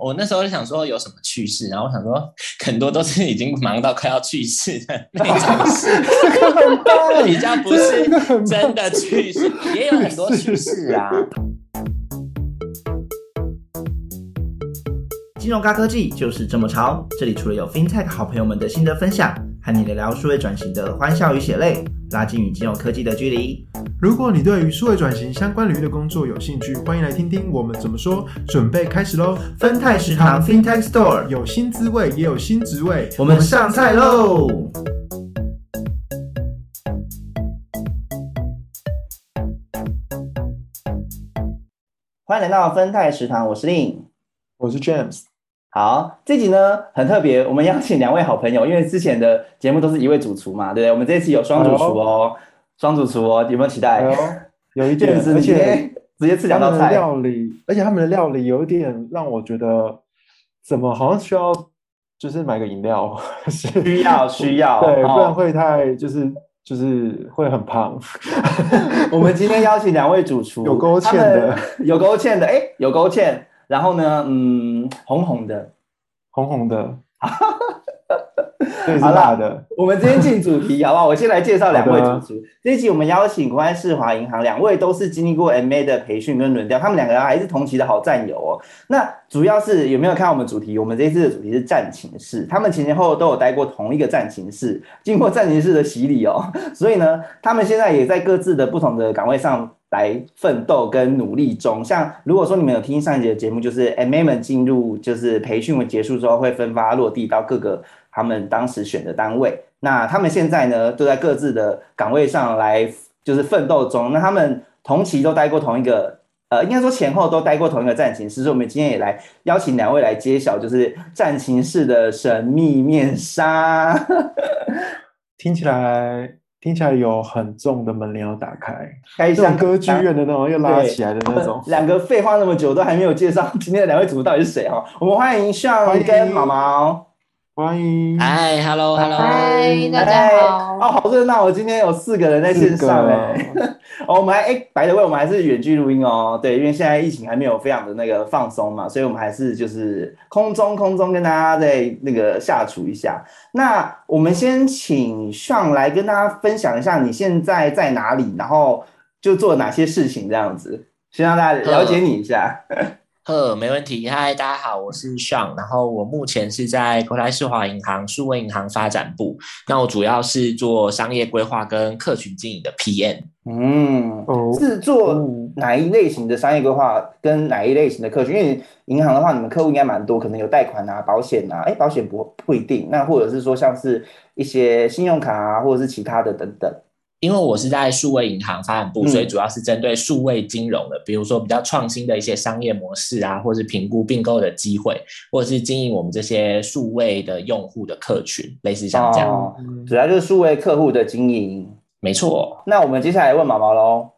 我那时候就想说有什么趣事，然后我想说很多都是已经忙到快要去世的那种事，比较不是真的趣事，也有很多趣事啊。金融高科技就是这么潮，这里除了有 FinTech 好朋友们的心得分享，和你聊聊数位转型的欢笑与血泪，拉近与金融科技的距离。如果你对于数位转型相关领域的工作有兴趣，欢迎来听听我们怎么说。准备开始喽！分泰食堂 FinTech Store 有新滋味，也有新职位，我们上菜喽！欢迎来到分泰食堂，我是令，我是 James。好，这集呢很特别，我们邀请两位好朋友，因为之前的节目都是一位主厨嘛，对不对？我们这次有双主厨哦，双主厨哦，有没有期待？有一点，而且直接吃两道菜。料理，而且他们的料理有一点让我觉得，怎么好像需要就是买个饮料，需要需要，对，不然会太就是就是会很胖。我们今天邀请两位主厨，有勾芡的，有勾芡的，哎，有勾芡。然后呢，嗯，红红的，红红的，好辣的。我们今天进主题，好不好？我先来介绍两位主持。这一集我们邀请国安世华银行两位都是经历过 MA 的培训跟轮调，他们两个人还是同期的好战友哦。那主要是有没有看我们主题？我们这一次的主题是战情室，他们前前后后都有待过同一个战情室，经过战情室的洗礼哦。所以呢，他们现在也在各自的不同的岗位上。来奋斗跟努力中，像如果说你们有听上一节的节目，就是 M A 们进入就是培训结束之后，会分发落地到各个他们当时选的单位。那他们现在呢，都在各自的岗位上来就是奋斗中。那他们同期都待过同一个，呃，应该说前后都待过同一个战情室。所以，我们今天也来邀请两位来揭晓，就是战情室的神秘面纱。听起来。听起来有很重的门帘要打开，开像歌剧院的那种，又拉起来的那种。两个废话那么久，都还没有介绍今天的两位主播到底是谁哈？我们欢迎向跟毛毛。欢迎，嗨，Hello，Hello，嗨，大家好，哦，好热闹，我今天有四个人在线上哎，哦，我们还哎，白的位，我们还是远距录音哦，对，因为现在疫情还没有非常的那个放松嘛，所以我们还是就是空中空中跟大家在那个下厨一下。那我们先请上来跟大家分享一下你现在在哪里，然后就做哪些事情这样子，先让大家了解你一下。呵，没问题。嗨，大家好，我是 Sean，然后我目前是在国泰世华银行数位银行发展部。那我主要是做商业规划跟客群经营的 PM。嗯，是做哪一类型的商业规划跟哪一类型的客群？因为银行的话，你们客户应该蛮多，可能有贷款啊、保险啊。哎，保险不不一定。那或者是说，像是一些信用卡啊，或者是其他的等等。因为我是在数位银行发展部，所以主要是针对数位金融的，比如说比较创新的一些商业模式啊，或是评估并购的机会，或者是经营我们这些数位的用户的客群，类似像这样，主要就是数位客户的经营。没错。那我们接下来问毛毛喽。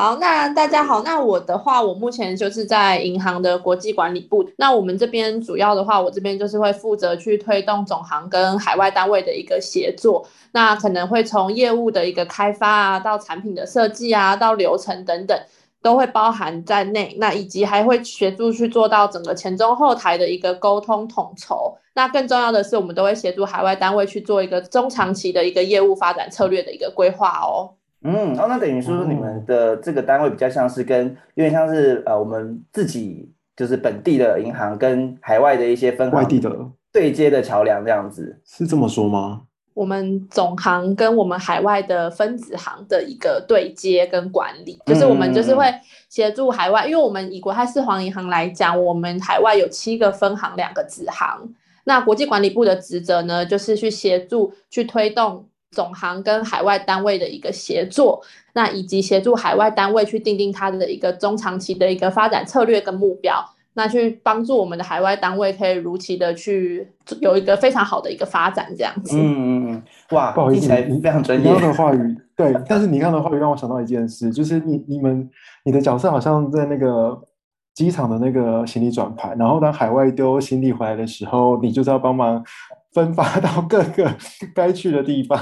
好，那大家好，那我的话，我目前就是在银行的国际管理部。那我们这边主要的话，我这边就是会负责去推动总行跟海外单位的一个协作。那可能会从业务的一个开发啊，到产品的设计啊，到流程等等，都会包含在内。那以及还会协助去做到整个前中后台的一个沟通统筹。那更重要的是，我们都会协助海外单位去做一个中长期的一个业务发展策略的一个规划哦。嗯，哦，那等于说你们的这个单位比较像是跟有点像是呃，我们自己就是本地的银行跟海外的一些分外地的对接的桥梁这样子，是这么说吗？我们总行跟我们海外的分子行的一个对接跟管理，就是我们就是会协助海外，因为我们以国泰世华银行来讲，我们海外有七个分行，两个子行，那国际管理部的职责呢，就是去协助去推动。总行跟海外单位的一个协作，那以及协助海外单位去定定它的一个中长期的一个发展策略跟目标，那去帮助我们的海外单位可以如期的去有一个非常好的一个发展，这样子。嗯嗯嗯，哇，不好意思，你非常专业。你刚刚的话语，对，但是你刚刚的话语让我想到一件事，就是你你们你的角色好像在那个机场的那个行李转盘，然后当海外丢行李回来的时候，你就是要帮忙。分发到各个 该去的地方，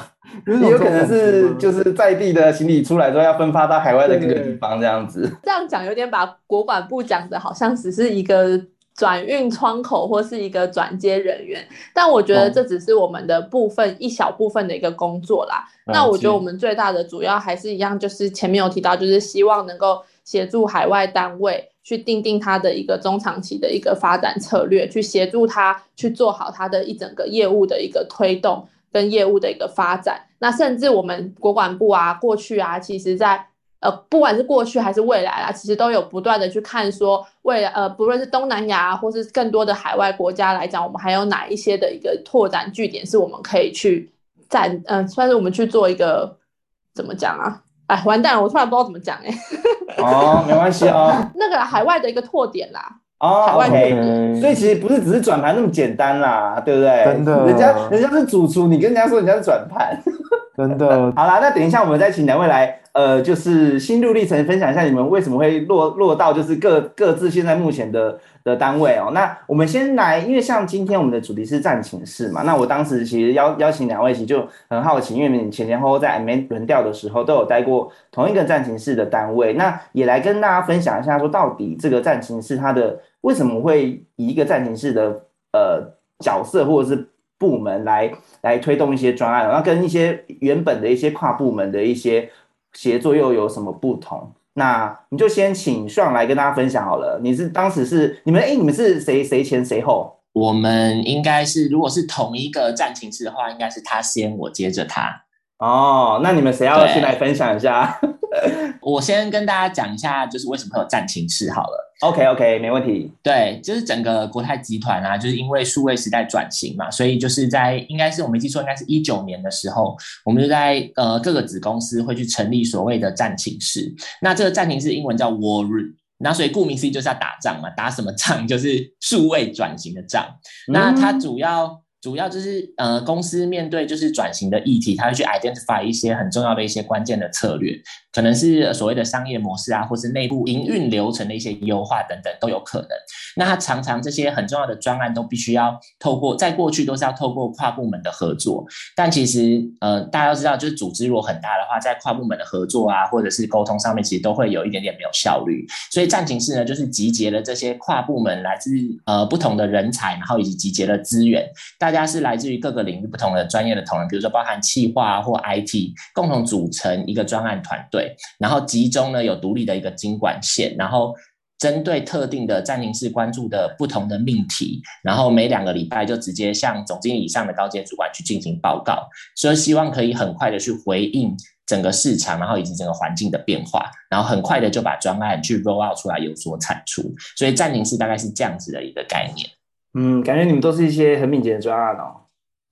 也有可能是就是在地的行李出来之后要分发到海外的各个地方，这样子。这样讲有点把国管部讲的好像只是一个转运窗口或是一个转接人员，但我觉得这只是我们的部分一小部分的一个工作啦。那我觉得我们最大的主要还是一样，就是前面有提到，就是希望能够协助海外单位去定定它的一个中长期的一个发展策略，去协助他去做好他的一整个业务的一个推动跟业务的一个发展。那甚至我们国管部啊，过去啊，其实在呃，不管是过去还是未来啊，其实都有不断的去看说，未来呃，不论是东南亚或是更多的海外国家来讲，我们还有哪一些的一个拓展据点是我们可以去占，嗯，算是我们去做一个怎么讲啊？哎，完蛋了，我突然不知道怎么讲哎。哦，没关系哦。那个海外的一个拓点啦。哦，OK。所以其实不是只是转盘那么简单啦，对不对？真的。人家人家是主厨，你跟人家说人家是转盘。真的。好啦，那等一下我们再请两位来。呃，就是心路历程，分享一下你们为什么会落落到就是各各自现在目前的的单位哦。那我们先来，因为像今天我们的主题是战情室嘛，那我当时其实邀邀请两位，其实就很好奇，因为你前前后后在 M 轮调的时候都有待过同一个战情室的单位，那也来跟大家分享一下，说到底这个战情室它的为什么会以一个战情室的呃角色或者是部门来来推动一些专案，然后跟一些原本的一些跨部门的一些。协作又有什么不同？那你就先请上来跟大家分享好了。你是当时是你们哎，你们是谁谁前谁后？我们应该是如果是同一个战情室的话，应该是他先，我接着他。哦，那你们谁要先来分享一下？我先跟大家讲一下，就是为什么会有战情室好了。OK OK，没问题。对，就是整个国泰集团啊，就是因为数位时代转型嘛，所以就是在应该是我没记错，应该是一九年的时候，我们就在呃各个子公司会去成立所谓的战情室。那这个战情室英文叫 War Room，那所以顾名思义就是要打仗嘛，打什么仗？就是数位转型的仗。那它主要。主要就是呃，公司面对就是转型的议题，它会去 identify 一些很重要的一些关键的策略，可能是所谓的商业模式啊，或是内部营运流程的一些优化等等都有可能。那它常常这些很重要的专案都必须要透过，在过去都是要透过跨部门的合作，但其实呃，大家都知道，就是组织如果很大的话，在跨部门的合作啊，或者是沟通上面，其实都会有一点点没有效率。所以战情室呢，就是集结了这些跨部门来自呃不同的人才，然后以及集结了资源，大家。家是来自于各个领域不同的专业的同仁，比如说包含企划或 IT，共同组成一个专案团队，然后集中呢有独立的一个经管线，然后针对特定的暂停式关注的不同的命题，然后每两个礼拜就直接向总经理以上的高阶主管去进行报告，所以希望可以很快的去回应整个市场，然后以及整个环境的变化，然后很快的就把专案去 roll out 出来有所产出，所以暂停式大概是这样子的一个概念。嗯，感觉你们都是一些很敏捷的专案哦。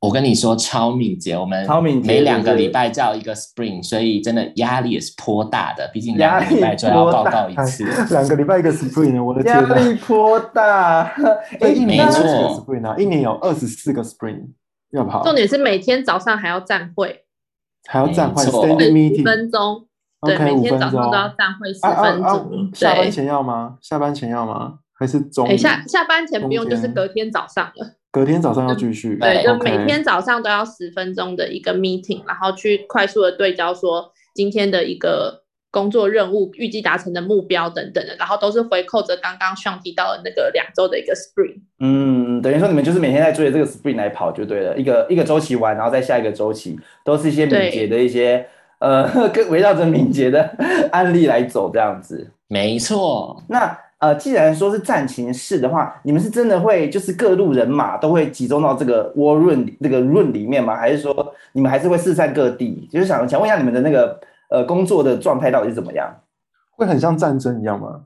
我跟你说，超敏捷，我们超敏捷，每两个礼拜叫一个 Spring，所以真的压力也是颇大的。毕竟两个礼拜就要报告一次，两个礼拜一个 Spring，我的天，压力颇大。哎，一年没错，Spring 啊，一年有二十四个 Spring，要不好？重点是每天早上还要站会，还要站会，十分钟，对，每天早上都要站会十分钟。下班前要吗？下班前要吗？还是中？下下班前不用，就是隔天早上了。隔天早上要继续。对，就每天早上都要十分钟的一个 meeting，然后去快速的对焦说今天的一个工作任务、预计达成的目标等等的，然后都是回扣着刚刚上提到的那个两周的一个 sprint。嗯，等于说你们就是每天在追着这个 sprint 来跑就对了，一个一个周期完，然后再下一个周期，都是一些敏捷的一些呃，跟围绕着敏捷的 案例来走这样子。没错，那。呃，既然说是战情室的话，你们是真的会就是各路人马都会集中到这个窝润那个 room 里面吗？还是说你们还是会四散各地？就是想想问一下你们的那个呃工作的状态到底是怎么样？会很像战争一样吗？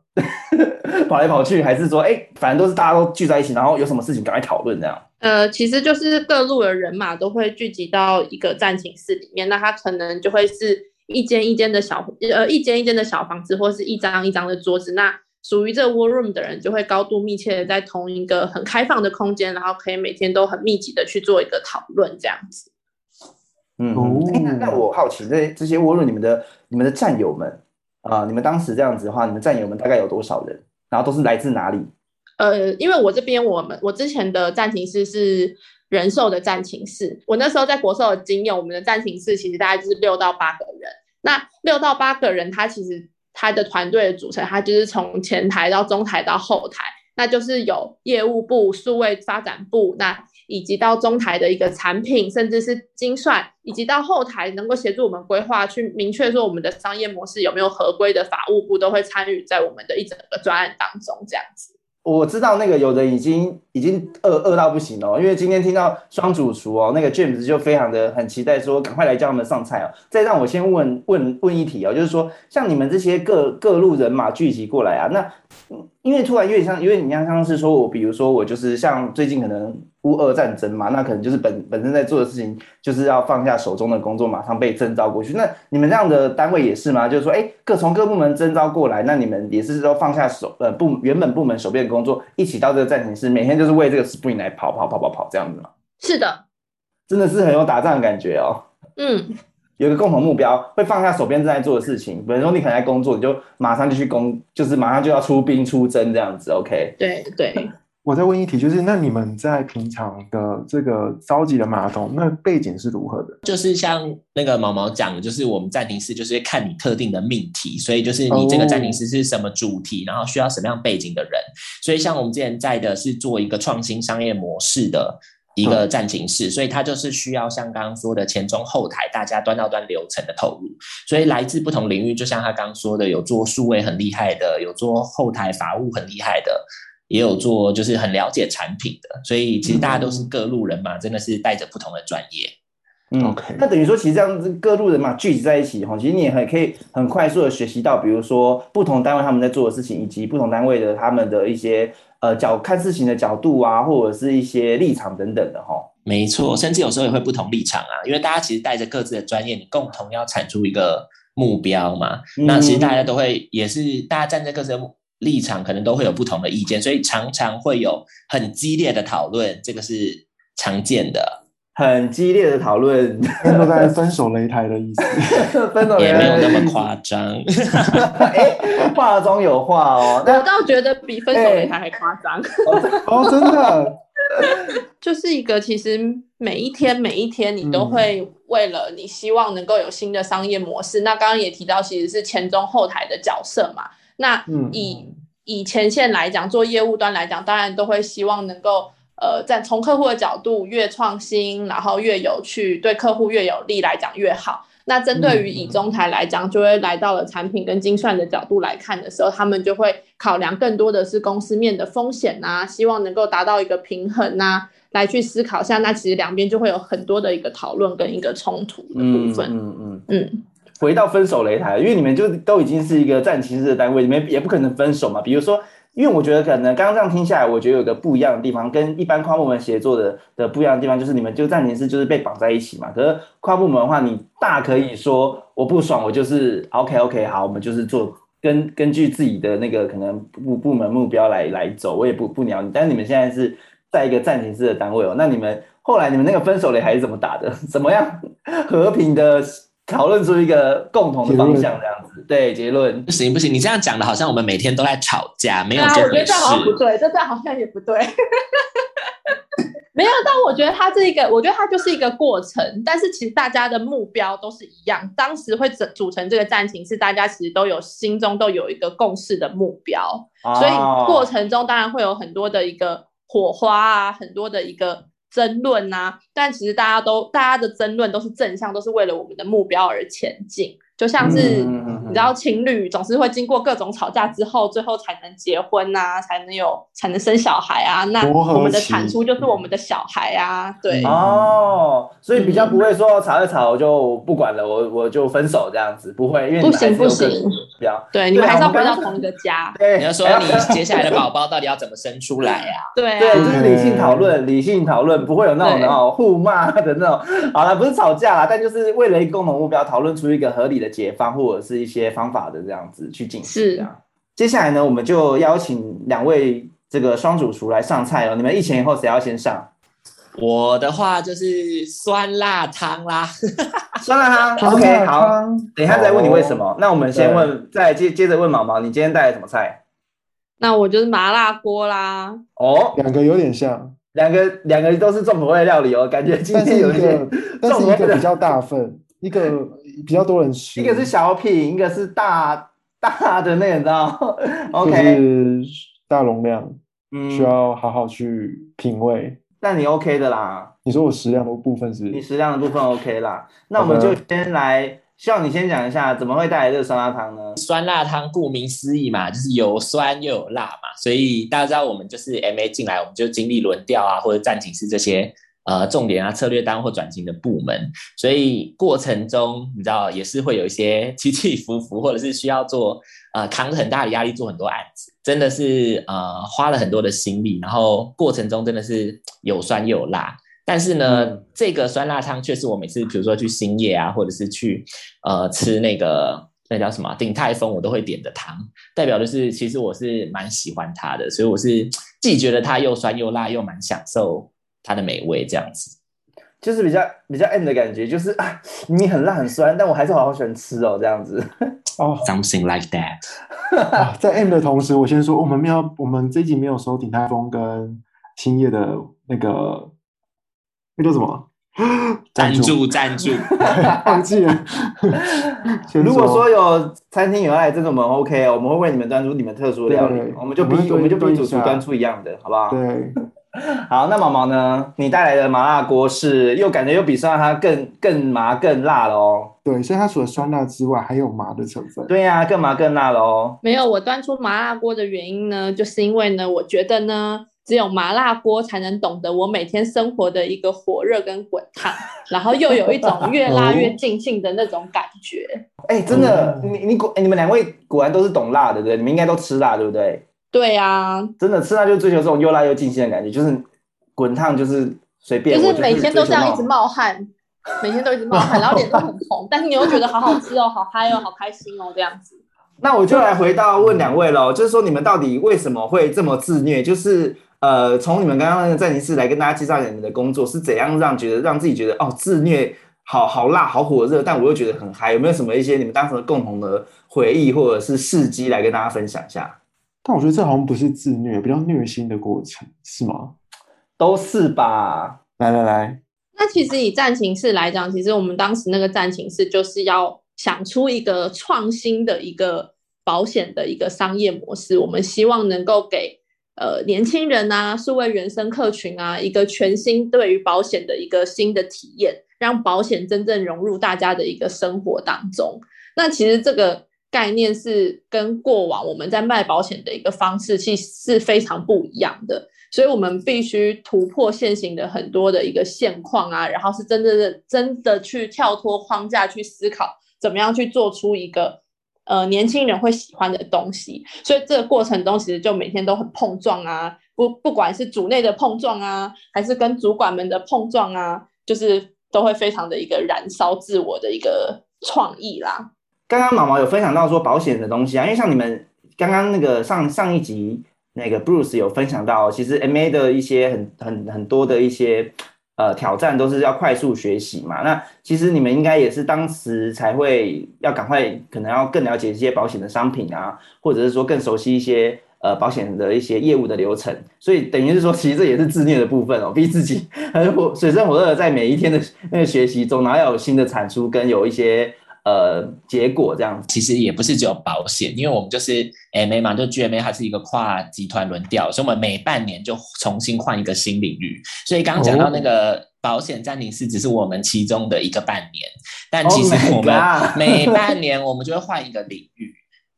跑来跑去，还是说哎，反正都是大家都聚在一起，然后有什么事情赶快讨论这样？呃，其实就是各路的人马都会聚集到一个战情室里面，那他可能就会是一间一间的小呃一间一间的小房子，或是一张一张的桌子，那。属于这个 war room 的人，就会高度密切的在同一个很开放的空间，然后可以每天都很密集的去做一个讨论，这样子。嗯，那那我好奇，这这些 war room 你们的你们的战友们啊，你们当时这样子的话，你们战友们大概有多少人？然后都是来自哪里？呃，因为我这边我们我之前的战情室是人寿的战情室，我那时候在国寿的经验，我们的战情室其实大概就是六到八个人。那六到八个人，他其实。他的团队的组成，他就是从前台到中台到后台，那就是有业务部、数位发展部，那以及到中台的一个产品，甚至是精算，以及到后台能够协助我们规划，去明确说我们的商业模式有没有合规的法务部，都会参与在我们的一整个专案当中，这样子。我知道那个有的已经已经饿饿到不行了，因为今天听到双主厨哦，那个 James 就非常的很期待说赶快来教他们上菜哦。再让我先问问问一题哦，就是说像你们这些各各路人马聚集过来啊，那因为突然有点像，因为你像像是说我比如说我就是像最近可能。乌俄战争嘛，那可能就是本本身在做的事情，就是要放下手中的工作，马上被征召过去。那你们这样的单位也是吗？就是说，哎，各从各部门征召过来，那你们也是说放下手呃部原本部门手边的工作，一起到这个战情室，每天就是为这个 Spring 来跑跑跑跑跑这样子吗？是的，真的是很有打仗的感觉哦。嗯，有个共同目标，会放下手边正在做的事情。比如说你可能在工作，你就马上就去工，就是马上就要出兵出征这样子。OK，对对。我再问一题，就是那你们在平常的这个召集的马桶，那背景是如何的？就是像那个毛毛讲的，就是我们暂停室就是看你特定的命题，所以就是你这个暂停室是什么主题，然后需要什么样背景的人。所以像我们之前在的是做一个创新商业模式的一个暂停室，所以它就是需要像刚刚说的前中后台大家端到端流程的投入。所以来自不同领域，就像他刚刚说的，有做数位很厉害的，有做后台法务很厉害的。也有做，就是很了解产品的，所以其实大家都是各路人马，真的是带着不同的专业。嗯，OK。那等于说，其实这样子各路人嘛聚集在一起，哈，其实你也很可以很快速的学习到，比如说不同单位他们在做的事情，以及不同单位的他们的一些呃角看事情的角度啊，或者是一些立场等等的，哈。没错，甚至有时候也会不同立场啊，因为大家其实带着各自的专业，你共同要产出一个目标嘛。那其实大家都会，也是大家站在各自的目。立场可能都会有不同的意见，所以常常会有很激烈的讨论，这个是常见的。很激烈的讨论，都在分手擂台的意思，分手也没有那么夸张。哎，话中有话哦，我倒觉得比分手擂台还夸张。哦，真的，就是一个其实每一天每一天你都会为了你希望能够有新的商业模式。那刚刚也提到，其实是前中后台的角色嘛。那以以前线来讲，做业务端来讲，当然都会希望能够呃，在从客户的角度越创新，然后越有趣，对客户越有利来讲越好。那针对于以中台来讲，就会来到了产品跟精算的角度来看的时候，他们就会考量更多的是公司面的风险呐，希望能够达到一个平衡呐，来去思考下。那其实两边就会有很多的一个讨论跟一个冲突的部分。嗯嗯嗯。回到分手擂台，因为你们就都已经是一个战情式的单位，你们也不可能分手嘛。比如说，因为我觉得可能刚刚这样听下来，我觉得有个不一样的地方，跟一般跨部门协作的的不一样的地方，就是你们就战情室就是被绑在一起嘛。可是跨部门的话，你大可以说我不爽，我就是 OK OK 好，我们就是做根根据自己的那个可能部部门目标来来走，我也不不鸟你。但是你们现在是在一个战情室的单位哦，那你们后来你们那个分手擂台是怎么打的？怎么样和平的？讨论出一个共同的方向，这样子对结论不行不行，你这样讲的好像我们每天都在吵架，没有这回事。我觉得这好像不对，这这好像也不对。没有，但我觉得它这一个，我觉得它就是一个过程。但是其实大家的目标都是一样，当时会组组成这个战情，是大家其实都有心中都有一个共识的目标，所以过程中当然会有很多的一个火花啊，很多的一个。争论呐，但其实大家都大家的争论都是正向，都是为了我们的目标而前进。就像是你知道，情侣总是会经过各种吵架之后，最后才能结婚呐，才能有才能生小孩啊。那我们的产出就是我们的小孩啊，对。哦，所以比较不会说吵一吵就不管了，我我就分手这样子，不会，因为不行不行，不要。对，你们还是要回到同一个家。对，你要说你接下来的宝宝到底要怎么生出来呀？对，对，就是理性讨论，理性讨论，不会有那种哦互骂的那种。好了，不是吵架啦，但就是为了一个共同目标，讨论出一个合理的。解方或者是一些方法的这样子去进行。是啊，接下来呢，我们就邀请两位这个双主厨来上菜哦。你们一前一后谁要先上？我的话就是酸辣汤啦，酸辣汤。OK，好，等一下再问你为什么。那我们先问，再接接着问毛毛，你今天带来什么菜？那我就是麻辣锅啦。哦，两个有点像，两个两个都是重口味料理哦，感觉今天有一个，但是一个比较大份，一个。比较多人吃，一个是小品，一个是大大的那个，你知道？OK，大容量。嗯需要好好去品味。但你 OK 的啦，你说我食量的部分是你？食量的部分 OK 啦。那我们就先来，希望你先讲一下怎么会带来这个酸辣汤呢？酸辣汤顾名思义嘛，就是有酸又有辣嘛，所以大家知道我们就是 MA 进来，我们就经历轮调啊或者暂停式这些呃重点啊策略单或转型的部门，所以过程中你知道也是会有一些起起伏伏，或者是需要做呃扛着很大的压力做很多案子，真的是呃花了很多的心力，然后过程中真的是有酸又有辣。但是呢，嗯。这个酸辣汤却是我每次，比如说去兴业啊，或者是去呃吃那个那叫什么鼎泰丰，我都会点的汤，代表的是其实我是蛮喜欢它的，所以我是既觉得它又酸又辣，又蛮享受它的美味这样子。就是比较比较 M 的感觉，就是啊，你很辣很酸，但我还是好好喜欢吃哦，这样子。哦，Something like that。啊在 M 的同时，我先说，我们没有，我们这一集没有收鼎泰丰跟兴业的那个那叫什么赞助 赞助，忘记了。如果说有餐厅有要来这个，我们 OK 哦，我们会为你们端出你们特殊的料理，我们就逼我们会我们就逼端一下主厨端出一样的，好不好？对，好，那毛毛呢？你带来的麻辣锅是又感觉又比酸辣汤更更麻更辣了哦。对，所以它除了酸辣之外，还有麻的成分。对呀、更麻更辣了哦。没有，我端出麻辣锅的原因呢，就是因为呢，我觉得呢，只有麻辣锅才能懂得我每天生活的一个火热跟滚烫，然后又有一种 越辣越尽兴的那种感觉。哎、真的，嗯你你果、哎你们两位果然都是懂辣的，对不对？你们应该都吃辣，对不对？对啊，真的吃辣就追求这种又辣又尽兴的感觉，就是滚烫，就是随便，就是每天都这样一直冒汗，每天都一直冒汗，然后脸都很红，但是你又觉得好好吃哦，好嗨哦，好开心哦，这样子。那我就来回到问两位喽，就是说你们到底为什么会这么自虐？就是呃，从你们刚刚那个战情室来跟大家介绍你们的工作是怎样让觉得让自己觉得哦自虐好好辣好火热，但我又觉得很嗨。有没有什么一些你们当时的共同的回忆或者是事迹来跟大家分享一下？但我觉得这好像不是自虐，比较虐心的过程，是吗？都是吧？来来来，那其实以战情室来讲，其实我们当时那个战情室就是要想出一个创新的一个保险的一个商业模式，我们希望能够给呃年轻人啊、数位原生客群啊一个全新对于保险的一个新的体验，让保险真正融入大家的一个生活当中。那其实这个概念是跟过往我们在卖保险的一个方式其实是非常不一样的。所以我们必须突破现行的很多的一个现况啊，然后是真正的真的去跳脱框架去思考，怎么样去做出一个呃年轻人会喜欢的东西。所以这个过程中，其实就每天都很碰撞啊，不不管是组内的碰撞啊，还是跟主管们的碰撞啊，就是都会非常的一个燃烧自我的一个创意啦。刚刚毛毛有分享到说保险的东西啊，因为像你们刚刚那个上上一集那个 Bruce 有分享到，其实 MA 的一些很很很多的一些呃挑战都是要快速学习嘛。那其实你们应该也是当时才会要赶快，可能要更了解一些保险的商品啊，或者是说更熟悉一些呃保险的一些业务的流程。所以等于是说，其实这也是自虐的部分哦，逼自己 很火水深火热在每一天的那个学习中，然后要有新的产出跟有一些。呃，结果这样子，其实也不是只有保险，因为我们就是 MA 嘛，就 GMA 它是一个跨集团轮调，所以我们每半年就重新换一个新领域。所以刚刚讲到那个保险暂停是，只是我们其中的一个半年，但其实 Oh 我们 每半年我们就会换一个领域。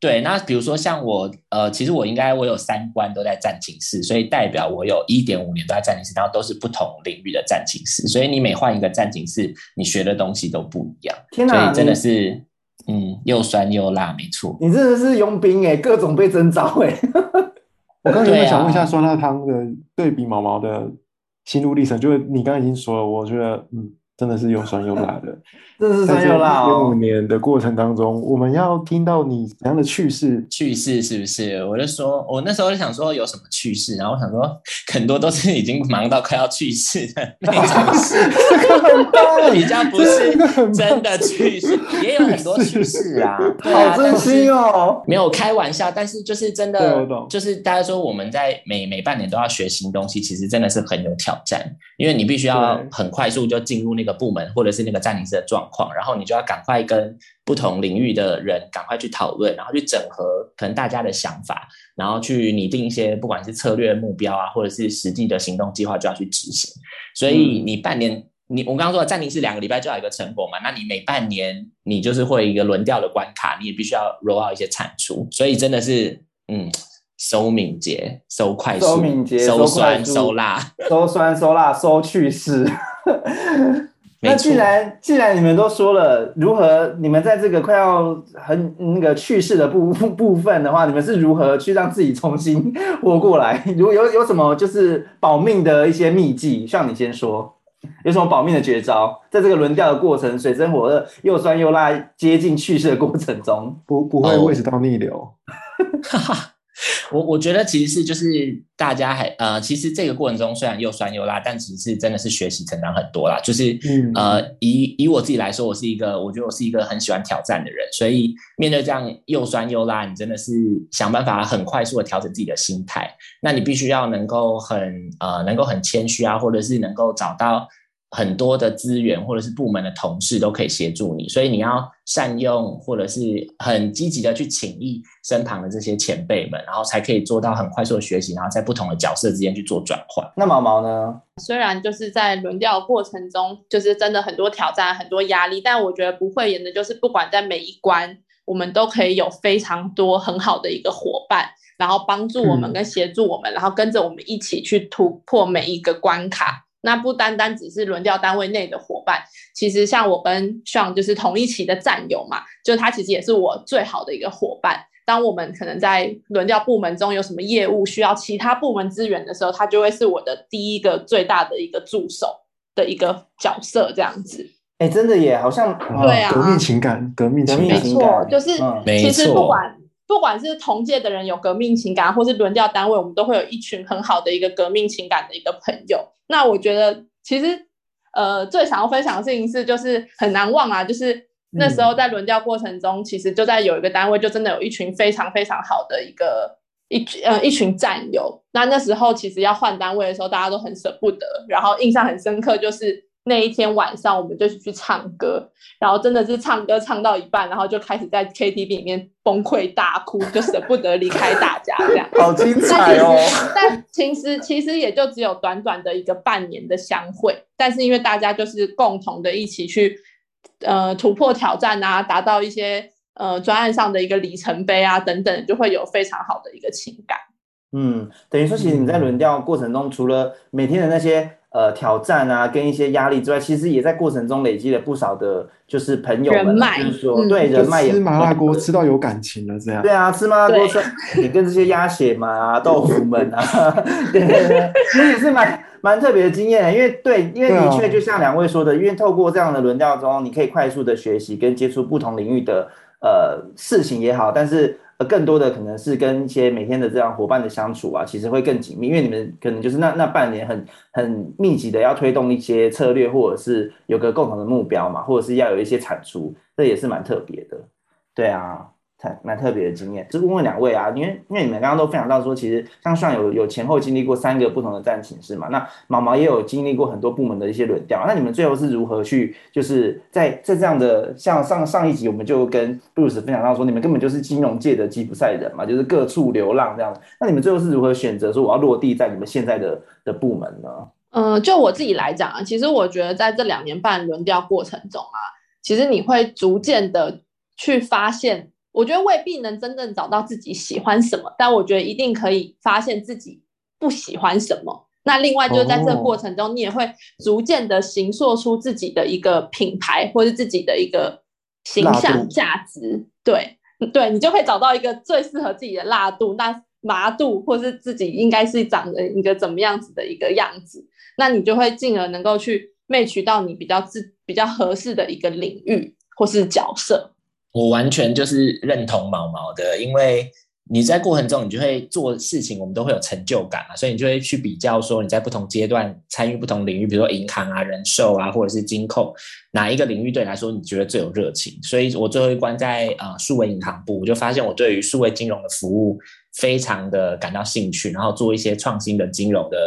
对，那比如说像我，呃，其实我应该我有三关都在战情室，所以代表我有一点五年都在战情室，然后都是不同领域的战情室，所以你每换一个战情室，你学的东西都不一样。天哪，所以真的是，嗯，又酸又辣，没错。你真的是佣兵哎，各种被征召哎。我刚刚有没对啊有想问一下酸辣汤的对比毛毛的心路历程？就是你刚刚已经说了，我觉得嗯，真的是又酸又辣的。真的是酸又辣五哦。年的过程当中，我们要听到你怎样的趣事？趣事是不是？我就说，我那时候就想说有什么趣事，然后我想说 很多都是已经忙到快要去世的那种事，比较不是真的趣事，也有很多趣事啊，对啊好真心。哦。没有开玩笑，但是就是真的，就是大家说我们在每每半年都要学新东西，其实真的是很有挑战，因为你必须要很快速就进入那个个部门或者是那个暂停师的状况，然后你就要赶快跟不同领域的人赶快去讨论，然后去整合可能大家的想法，然后去拟定一些不管是策略目标啊，或者是实际的行动计划，就要去执行。所以你半年，你我刚刚说的暂停是两个礼拜就要一个成果嘛，那你每半年你就是会一个轮调的关卡，你也必须要 roll out 一些产出，所以真的是嗯。收敏捷，收快速，收敏捷，收酸，收辣，收酸，收辣，收趣事。那既然既然你们都说了，如何你们在这个快要很那个去世的部 部分的话，你们是如何去让自己重新活过来？如 果有有什么就是保命的一些秘籍，像你先说，有什么保命的绝招？在这个轮调的过程，水深火热，又酸又辣，接近去世的过程中，不不会胃食道逆流。我我觉得其实是就是大家还呃，其实这个过程中虽然又酸又辣，但其实真的是学习成长很多啦。就是呃，以以我自己来说，我是一个我觉得我是一个很喜欢挑战的人，所以面对这样又酸又辣，你真的是想办法很快速的调整自己的心态。那你必须要能够很呃，能够很谦虚啊，或者是能够找到。很多的资源或者是部门的同事都可以协助你，所以你要善用或者是很积极的去请益身旁的这些前辈们，然后才可以做到很快速的学习，然后在不同的角色之间去做转换。那毛毛呢？虽然就是在轮调过程中，就是真的很多挑战、很多压力，但我觉得不会演的就是不管在每一关，我们都可以有非常多很好的一个伙伴，然后帮助我们跟协助我们，然后跟着我们一起去突破每一个关卡。那不单单只是轮调单位内的伙伴，其实像我跟 Sean 就是同一期的战友嘛，就他其实也是我最好的一个伙伴。当我们可能在轮调部门中有什么业务需要其他部门支援的时候，他就会是我的第一个最大的一个助手的一个角色，这样子。哎，真的耶，好像对啊，革命情感，革命情感，没错，就是其实不管不管是同届的人有革命情感，或是轮调单位，我们都会有一群很好的一个革命情感的一个朋友。那我觉得其实，呃，最想要分享的事情是，就是很难忘啊，就是那时候在轮调过程中，其实就在有一个单位，就真的有一群非常非常好的一个一呃一群战友。那那时候其实要换单位的时候，大家都很舍不得，然后印象很深刻就是。那一天晚上，我们就去唱歌，然后真的是唱歌唱到一半，然后就开始在 KTV 里面崩溃大哭，就舍不得离开大家这样。好精彩哦！但其实其实也就只有短短的一个半年的相会，但是因为大家就是共同的一起去呃突破挑战啊，达到一些呃专案上的一个里程碑啊等等，就会有非常好的一个情感。嗯，等于说，其实你在轮调过程中，除了每天的那些。呃，挑战啊，跟一些压力之外，其实也在过程中累积了不少的，就是朋友们，就是说，对人脉也吃麻辣锅吃到有感情了，这样。对啊，吃麻辣锅吃，你跟这些鸭血嘛、豆腐们啊，对对对，其实也是蛮蛮特别的经验。因为对，因为的确就像两位说的，因为透过这样的轮调中，你可以快速的学习跟接触不同领域的呃事情也好，但是。更多的可能是跟一些每天的这样伙伴的相处啊，其实会更紧密，因为你们可能就是那那半年很很密集的要推动一些策略，或者是有个共同的目标嘛，或者是要有一些产出，这也是蛮特别的，对啊。蛮特别的经验，就问问两位啊，因为因为你们刚刚都分享到说，其实像上有有前后经历过三个不同的战情是嘛，那毛毛也有经历过很多部门的一些轮调，那你们最后是如何去，就是在在这样的像上上一集我们就跟布鲁斯分享到说，你们根本就是金融界的吉普赛人嘛，就是各处流浪这样，那你们最后是如何选择说我要落地在你们现在的的部门呢？嗯，就我自己来讲啊，其实我觉得在这两年半轮调过程中啊，其实你会逐渐的去发现。我觉得未必能真正找到自己喜欢什么，但我觉得一定可以发现自己不喜欢什么。那另外就是在这个过程中，你也会逐渐的形塑出自己的一个品牌，或是自己的一个形象价值。对，对你就会找到一个最适合自己的辣度、那麻度，或是自己应该是长的一个怎么样子的一个样子。那你就会进而能够去 match 到你比较自比较合适的一个领域或是角色。我完全就是认同毛毛的，因为你在过程中，你就会做事情，我们都会有成就感嘛，所以你就会去比较说你在不同阶段参与不同领域，比如说银行啊、人寿啊，或者是金控，哪一个领域对你来说你觉得最有热情？所以我最后一关在呃数位银行部，我就发现我对于数位金融的服务非常的感到兴趣，然后做一些创新的金融的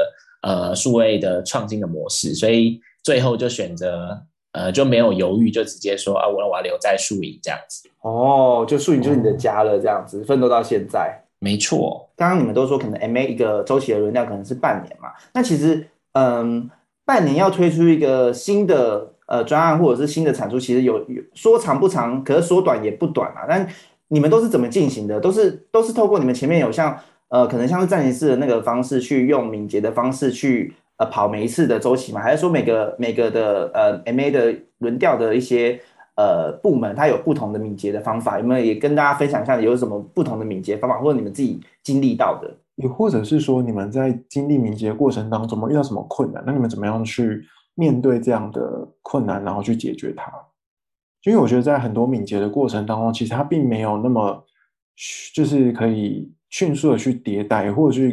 呃数位的创新的模式，所以最后就选择。呃就没有犹豫，就直接说啊，我我要留在树影这样子。哦，就树影就是你的家了，这样子奋斗到现在。没错，刚刚你们都说可能 MA 一个周期的轮调可能是半年嘛，那其实嗯，半年要推出一个新的呃专案或者是新的产出，其实有有说长不长，可是说短也不短啊。但你们都是怎么进行的？都是都是透过你们前面有像呃可能像是暂停式的那个方式，去用敏捷的方式去呃跑每一次的周期吗？还是说每个每个的呃 MA 的轮调的一些？呃，部门它有不同的敏捷的方法，有没有也跟大家分享一下有什么不同的敏捷方法，或者你们自己经历到的？也或者是说你们在经历敏捷过程当中，遇到什么困难？那你们怎么样去面对这样的困难，然后去解决它？因为我觉得在很多敏捷的过程当中，其实它并没有那么就是可以迅速的去迭代，或者是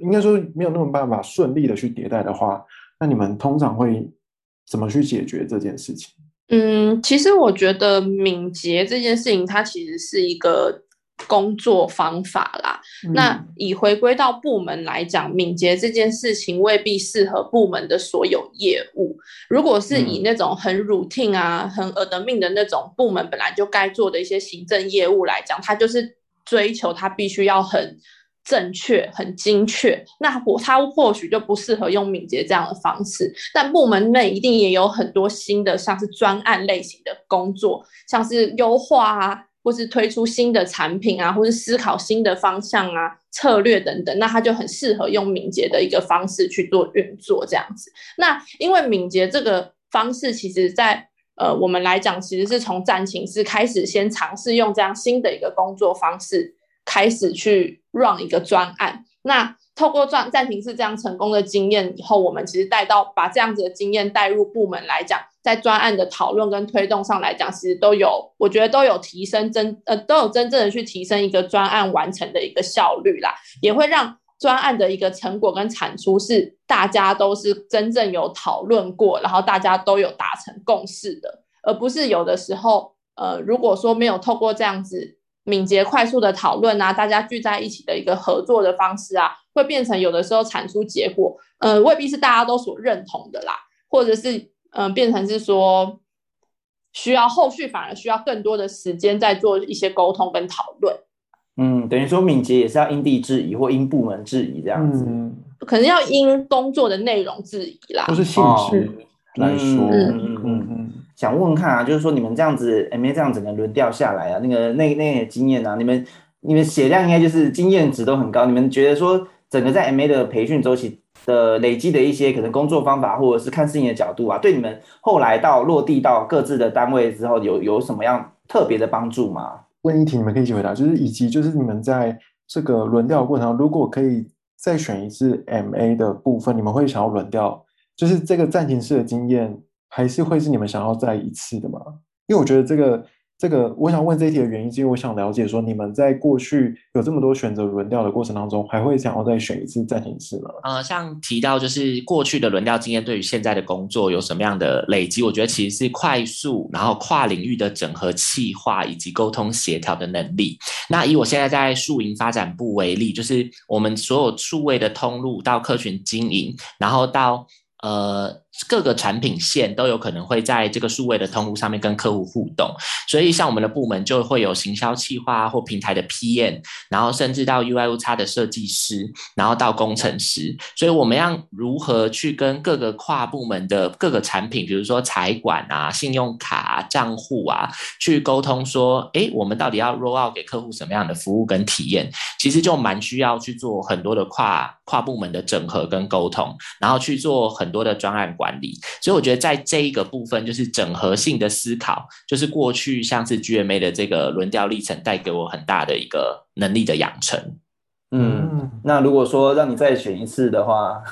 应该说没有那么办法顺利的去迭代的话，那你们通常会怎么去解决这件事情？嗯，其实我觉得敏捷这件事情，它其实是一个工作方法啦。那以回归到部门来讲，敏捷这件事情未必适合部门的所有业务。如果是以那种很 routine 啊、很耳的命的那种部门本来就该做的一些行政业务来讲，它就是追求它必须要很。正确很精确，那我他或许就不适合用敏捷这样的方式。但部门内一定也有很多新的，像是专案类型的工作，像是优化啊，或是推出新的产品啊，或是思考新的方向啊、策略等等。那他就很适合用敏捷的一个方式去做运作这样子。那因为敏捷这个方式，其实在呃我们来讲，其实是从战情室开始先尝试用这样新的一个工作方式。开始去 run 一个专案，那透过暂暂停是这样成功的经验以后，我们其实带到把这样子的经验带入部门来讲，在专案的讨论跟推动上来讲，其实都有，我觉得都有提升真呃都有真正的去提升一个专案完成的一个效率啦，也会让专案的一个成果跟产出是大家都是真正有讨论过，然后大家都有达成共识的，而不是有的时候呃如果说没有透过这样子。敏捷、快速的讨论啊，大家聚在一起的一个合作的方式啊，会变成有的时候产出结果，呃，未必是大家都所认同的啦，或者是嗯，变成是说需要后续反而需要更多的时间在做一些沟通跟讨论。嗯，等于说敏捷也是要因地制宜或因部门制宜这样子，可能要因工作的内容制宜啦，或是性质来说，嗯嗯嗯。想问问看啊，就是说你们这样子 MA 这样整个轮调下来啊，那个那那些经验啊，你们你们血量应该就是经验值都很高。你们觉得说整个在 MA 的培训周期的累积的一些可能工作方法，或者是看事情的角度啊，对你们后来到落地到各自的单位之后，有有什么样特别的帮助吗？问一题你们可以一起回答，就是以及就是你们在这个轮调过程中，如果可以再选一次 MA 的部分，你们会想要轮调，就是这个暂停式的经验。还是会是你们想要再一次的吗？因为我觉得这个这个，我想问这一题的原因，是因为我想了解说，你们在过去有这么多选择轮调的过程当中，还会想要再选一次暂停式吗？呃，像提到就是过去的轮调经验，对于现在的工作有什么样的累积？我觉得其实是快速，然后跨领域的整合、企划以及沟通协调的能力。那以我现在在数营发展部为例，就是我们所有数位的通路到客群经营，然后到呃。各个产品线都有可能会在这个数位的通路上面跟客户互动，所以像我们的部门就会有行销企划或平台的 PM，然后甚至到 UIUX 的设计师，然后到工程师，所以我们要如何去跟各个跨部门的各个产品，比如说财管啊、信用卡账户啊，去沟通说，哎，我们到底要 roll out 给客户什么样的服务跟体验？其实就蛮需要去做很多的跨跨部门的整合跟沟通，然后去做很多的专案。管理，所以我觉得在这一个部分，就是整合性的思考，就是过去像是 GMA 的这个轮调历程带给我很大的一个能力的养成。嗯，那如果说让你再选一次的话，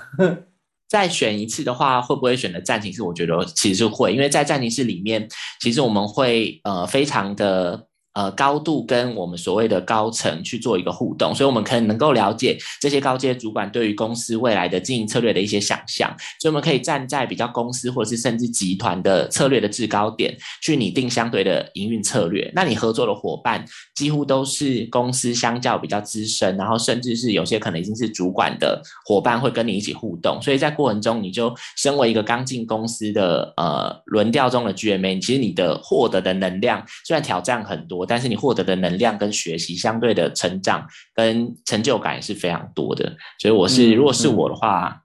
再选一次的话，会不会选择暂停式？我觉得其实是会，因为在暂停式里面，其实我们会呃非常的呃，高度跟我们所谓的高层去做一个互动，所以我们可能能够了解这些高阶主管对于公司未来的经营策略的一些想象，所以我们可以站在比较公司或者是甚至集团的策略的制高点，去拟定相对的营运策略。那你合作的伙伴几乎都是公司相较比较资深，然后甚至是有些可能已经是主管的伙伴会跟你一起互动，所以在过程中，你就身为一个刚进公司的呃轮调中的 GMA，其实你的获得的能量虽然挑战很多。但是你获得的能量跟学习相对的成长跟成就感也是非常多的，所以我是如果是我的话，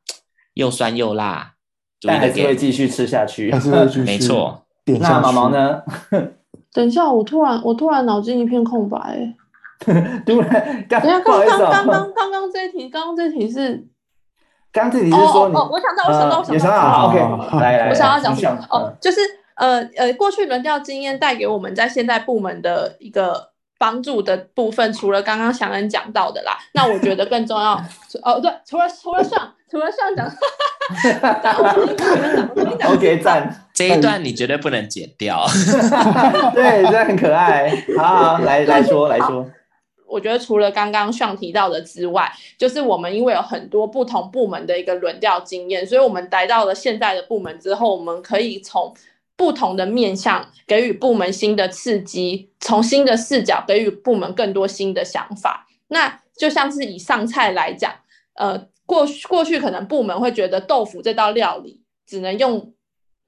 又酸又辣，但还是会继续吃下去，还是会继续。没错，那毛毛呢？等一下，我突然我突然脑筋一片空白，突然，等下刚刚刚 刚刚刚这题，刚刚这题是，刚这题是说哦，我想到我想到我想到，OK，来来，我想要讲哦，就是。呃呃，过去轮调经验带给我们在现在部门的一个帮助的部分，除了刚刚祥恩讲到的啦，那我觉得更重要哦，对，除了除了上除了上讲，OK 赞，这一段你绝对不能剪掉，对，这很可爱，好，来来说来说，我觉得除了刚刚上提到的之外，就是我们因为有很多不同部门的一个轮调经验，所以我们来到了现在的部门之后，我们可以从不同的面向给予部门新的刺激，从新的视角给予部门更多新的想法。那就像是以上菜来讲，呃，过过去可能部门会觉得豆腐这道料理只能用，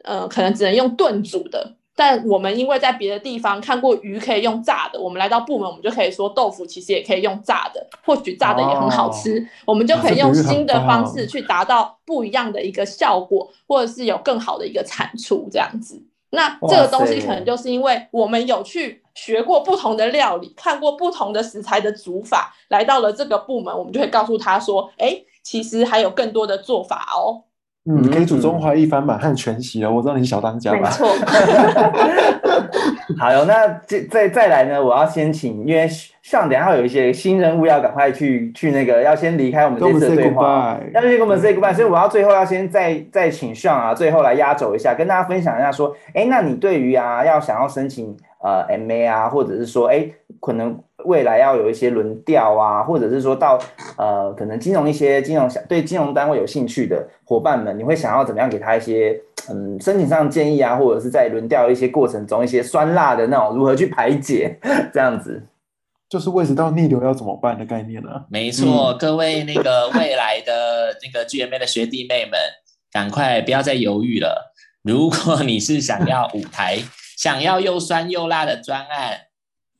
呃，可能只能用炖煮的。但我们因为在别的地方看过鱼可以用炸的，我们来到部门，我们就可以说豆腐其实也可以用炸的，或许炸的也很好吃。我们就可以用新的方式去达到不一样的一个效果，或者是有更好的一个产出这样子。那这个东西可能就是因为我们有去学过不同的料理，看过不同的食材的煮法，来到了这个部门，我们就会告诉他说：“哎，其实还有更多的做法哦。”嗯，你可以煮中华一番满汉全席了。我知道你是小当家吧？没错。好，那再再再来呢？我要先请，因为上等下有一些新人物要赶快去去那个，要先离开我们这次的对话，要先跟我们 say goodbye。所以我要最后要先再再请上啊，最后来压轴一下，跟大家分享一下，说，哎，那你对于啊要想要申请呃 MA 啊，或者是说，哎，可能。未来要有一些轮调啊，或者是说到呃，可能金融一些金融想对金融单位有兴趣的伙伴们，你会想要怎么样给他一些嗯申请上建议啊，或者是在轮调一些过程中一些酸辣的那种如何去排解 这样子，就是位置到逆流要怎么办的概念呢？没错，各位那个未来的那个 GMA 的学弟妹们，赶快不要再犹豫了。如果你是想要舞台，想要又酸又辣的专案。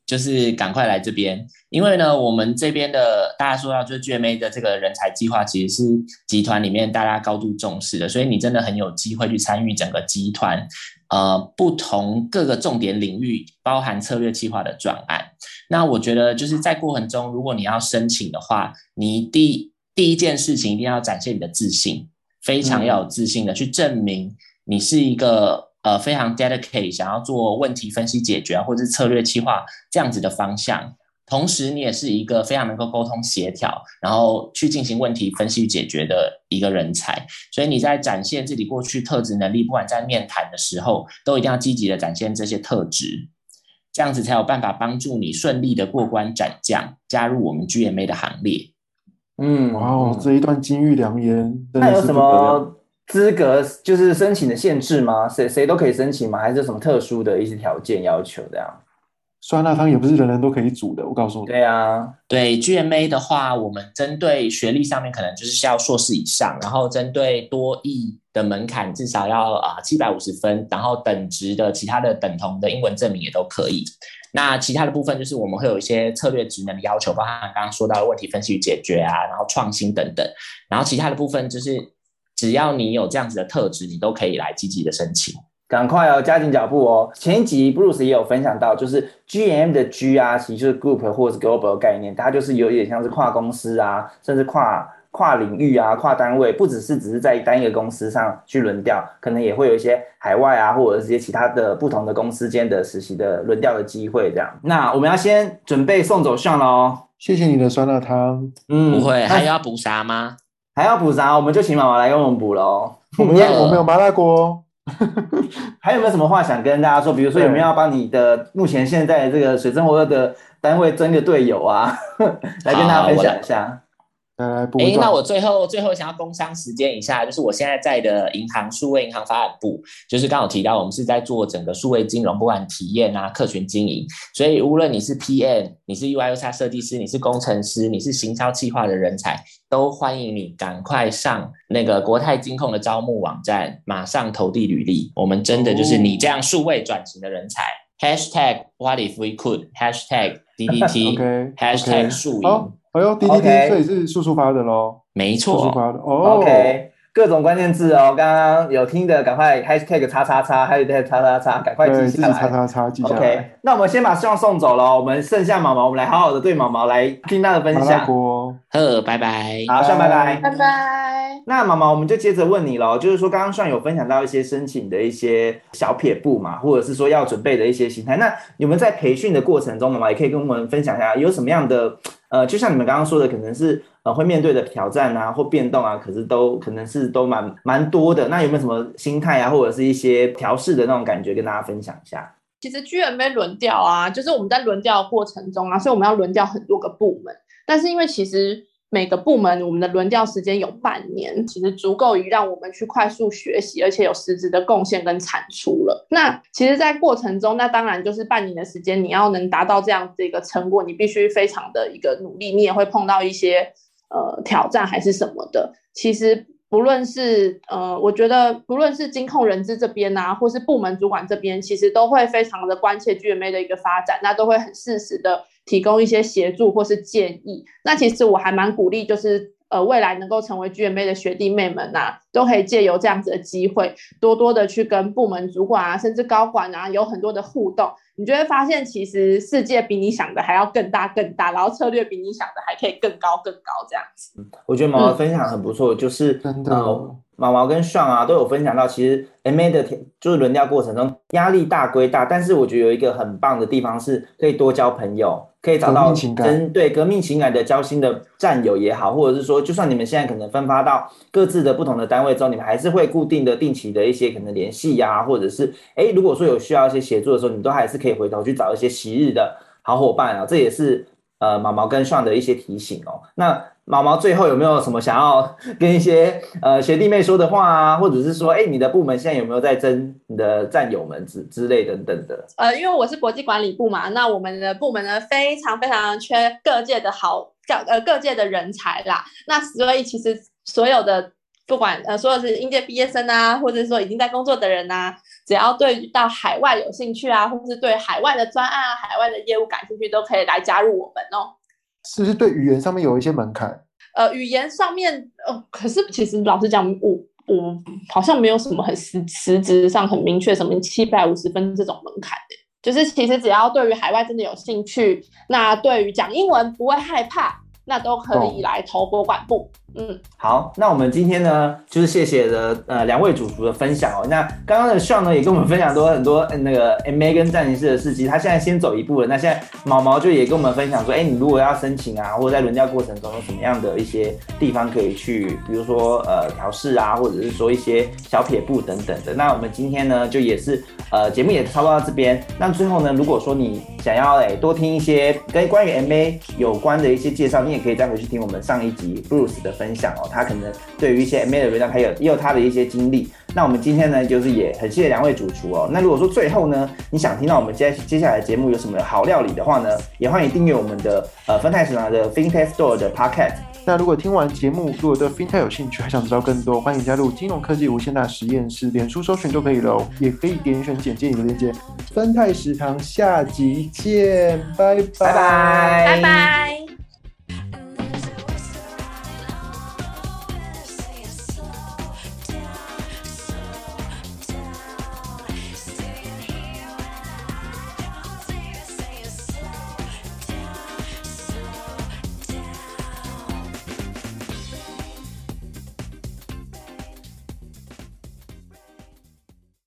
就是赶快来这边，因为呢，我们这边的大家说到，就是 GMA 的这个人才计划，其实是集团里面大家高度重视的，所以你真的很有机会去参与整个集团，呃，不同各个重点领域，包含策略计划的转案。那我觉得就是在过程中，如果你要申请的话，你第第一件事情一定要展现你的自信，非常要有自信的去证明你是一个。呃，非常 dedicate，想要做问题分析解决啊，或者是策略计划这样子的方向。同时，你也是一个非常能够沟通协调，然后去进行问题分析解决的一个人才。所以你在展现自己过去特质能力，不管在面谈的时候，都一定要积极的展现这些特质，这样子才有办法帮助你顺利的过关斩将，加入我们 GMA 的行列。嗯，哇哦，这一段金玉良言，那有什么？资格就是申请的限制吗？谁谁都可以申请吗？还是什么特殊的一些条件要求这样？酸辣汤也不是人人都可以煮的，我告诉你。对啊，对 GMA 的话，我们针对学历上面可能就是需要硕士以上，然后针对多译的门槛至少要啊七百五十分，然后等值的其他的等同的英文证明也都可以。那其他的部分就是我们会有一些策略职能的要求，包含刚刚说到的问题分析与解决啊，然后创新等等。然后其他的部分就是。只要你有这样子的特质，你都可以来积极的申请。赶快哦，加紧脚步哦！前一集 Bruce 也有分享到，就是 GM 的 G 啊，其实就是 Group 或者是 Global 概念，它就是有一点像是跨公司啊，甚至跨跨领域啊、跨单位，不只是只是在单一个公司上去轮调，可能也会有一些海外啊，或者是些其他的不同的公司间的实习的轮调的机会。这样，那我们要先准备送走上了哦。谢谢你的酸辣汤。嗯，不会，还要补啥吗？还要补啥？我们就请妈妈来给我们补喽。我们有我们有麻辣锅。还有没有什么话想跟大家说？比如说有没有要帮你的目前现在这个水深火热的单位争个队友啊，来跟大家分享一下。来，哎，那我最后最后想要工商时间一下，就是我现在在的银行数位银行发展部，就是刚好提到我们是在做整个数位金融，不管体验啊、客群经营，所以无论你是 PM，你是 UI/UX 设计师，你是工程师，你是行销企划的人才，都欢迎你赶快上那个国泰金控的招募网站，马上投递履历。我们真的就是你这样数位转型的人才。Hashtag What if we could？Hashtag DDT？Hashtag 数银。哎呦滴滴滴所以是叔叔发的喽，没错，叔叔发的哦。OK，各种关键字哦，刚刚有听的赶快 Hashtag 叉叉叉，Hashtag 叉叉叉，赶快记下来。叉叉叉记下来。OK，那我们先把希望送走了，我们剩下毛毛，我们来好好的对毛毛来听他的分享。呵，拜拜。好，算拜拜，拜拜。那毛毛，我们就接着问你喽，就是说刚刚算有分享到一些申请的一些小撇步嘛，或者是说要准备的一些心态。那你们在培训的过程中，毛毛也可以跟我们分享一下，有什么样的？呃，就像你们刚刚说的，可能是呃会面对的挑战啊，或变动啊，可是都可能是都蛮蛮多的。那有没有什么心态啊，或者是一些调试的那种感觉，跟大家分享一下？其实 GMA 轮调啊，就是我们在轮调过程中啊，所以我们要轮调很多个部门，但是因为其实。每个部门我们的轮调时间有半年，其实足够于让我们去快速学习，而且有实质的贡献跟产出了。那其实，在过程中，那当然就是半年的时间，你要能达到这样子一个成果，你必须非常的一个努力，你也会碰到一些呃挑战还是什么的。其实不论是呃，我觉得不论是金控人资这边呐，或是部门主管这边，其实都会非常的关切 GMA 的一个发展，那都会很适时的。提供一些协助或是建议，那其实我还蛮鼓励，就是呃未来能够成为 GMA 的学弟妹们呐，都可以借由这样子的机会，多多的去跟部门主管啊，甚至高管啊，有很多的互动，你就会发现其实世界比你想的还要更大更大，然后策略比你想的还可以更高更高这样子。我觉得毛毛分享很不错，就是真的。毛毛跟尚啊都有分享到，其实 M A 的就是轮调过程中压力大归大，但是我觉得有一个很棒的地方是可以多交朋友，可以找到针对革命情感的交心的战友也好，或者是说，就算你们现在可能分发到各自的不同的单位之后，你们还是会固定的定期的一些可能联系呀，或者是哎，如果说有需要一些协助的时候，你都还是可以回头去找一些昔日的好伙伴啊，这也是呃毛毛跟尚的一些提醒哦。那。毛毛最后有没有什么想要跟一些呃学弟妹说的话啊，或者是说，哎，你的部门现在有没有在争你的战友们之之类等等的？呃，因为我是国际管理部嘛，那我们的部门呢非常非常缺各界的好教呃各界的人才啦。那所以其实所有的不管呃所有是应届毕业生啊，或者说已经在工作的人呐，只要对到海外有兴趣啊，或是对海外的专案啊、海外的业务感兴趣，都可以来加入我们哦。是不是对语言上面有一些门槛？呃，语言上面，呃，可是其实老实讲，我我好像没有什么很实实质上很明确什么七百五十分这种门槛的，就是其实只要对于海外真的有兴趣，那对于讲英文不会害怕。那都可以来投博管部，嗯，好，那我们今天呢，就是谢谢的呃两位主厨的分享哦。那刚刚的 Sean 呢，也跟我们分享多很多 那个 MA 跟暂停式的事迹，他现在先走一步了。那现在毛毛就也跟我们分享说，哎，你如果要申请啊，或者在轮调过程中有什么样的一些地方可以去，比如说呃调试啊，或者是说一些小撇步等等的。那我们今天呢，就也是呃节目也差不多到这边。那最后呢，如果说你想要哎多听一些跟关于 MA 有关的一些介绍，你也可以再回去听我们上一集 Bruce 的分享哦，他可能对于一些 MA 的文章，他有也有他的一些经历。那我们今天呢，就是也很谢谢两位主厨哦。那如果说最后呢，你想听到我们接接下来节目有什么好料理的话呢，也欢迎订阅我们的呃分太食堂的 FinTech Store 的 Podcast。那如果听完节目，如果对 FinTech 有兴趣，还想知道更多，欢迎加入金融科技无限大实验室，脸书搜寻就可以喽，也可以点选简介里的链接。分太食堂下集见，拜拜拜拜拜拜。